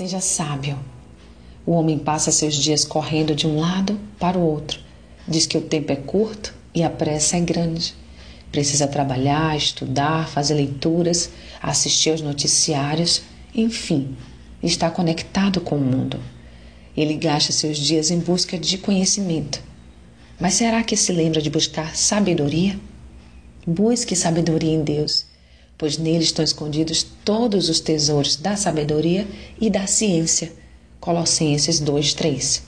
Seja sábio. O homem passa seus dias correndo de um lado para o outro. Diz que o tempo é curto e a pressa é grande. Precisa trabalhar, estudar, fazer leituras, assistir aos noticiários, enfim, está conectado com o mundo. Ele gasta seus dias em busca de conhecimento. Mas será que se lembra de buscar sabedoria? Busque sabedoria em Deus, pois nele estão escondidos todos os tesouros da sabedoria e da ciência. Colossenses 2:3.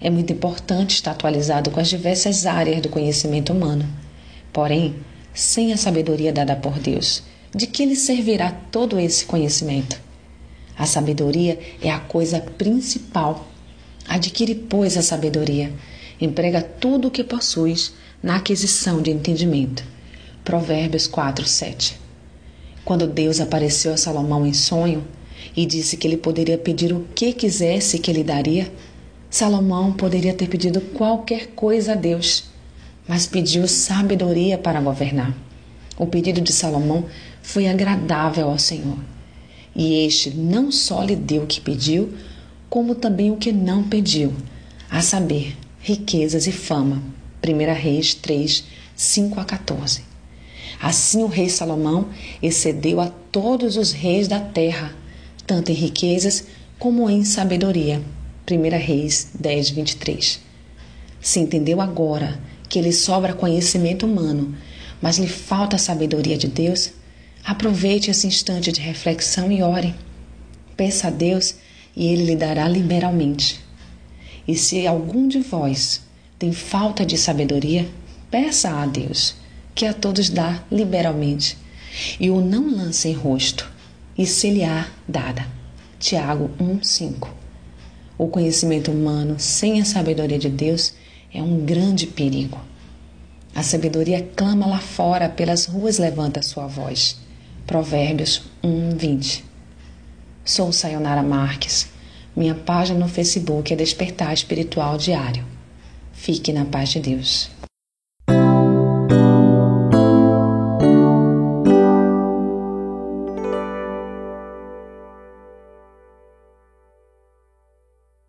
É muito importante estar atualizado com as diversas áreas do conhecimento humano Porém, sem a sabedoria dada por Deus, de que lhe servirá todo esse conhecimento? A sabedoria é a coisa principal. Adquire, pois, a sabedoria. Emprega tudo o que possuis na aquisição de entendimento. Provérbios 4, 7. Quando Deus apareceu a Salomão em sonho e disse que ele poderia pedir o que quisesse que ele daria, Salomão poderia ter pedido qualquer coisa a Deus mas pediu sabedoria para governar. O pedido de Salomão foi agradável ao Senhor. E este não só lhe deu o que pediu, como também o que não pediu, a saber, riquezas e fama. 1 Reis 3, 5 a 14. Assim o rei Salomão excedeu a todos os reis da terra, tanto em riquezas como em sabedoria. 1 Reis 10, 23. Se entendeu agora que lhe sobra conhecimento humano, mas lhe falta a sabedoria de Deus, aproveite esse instante de reflexão e ore. Peça a Deus e ele lhe dará liberalmente. E se algum de vós tem falta de sabedoria, peça a Deus, que a todos dá liberalmente, e o não lance em rosto, e se lhe há dada. Tiago 1:5. O conhecimento humano sem a sabedoria de Deus é um grande perigo. A sabedoria clama lá fora, pelas ruas levanta sua voz. Provérbios 1, 20. Sou Sayonara Marques. Minha página no Facebook é Despertar Espiritual Diário. Fique na paz de Deus.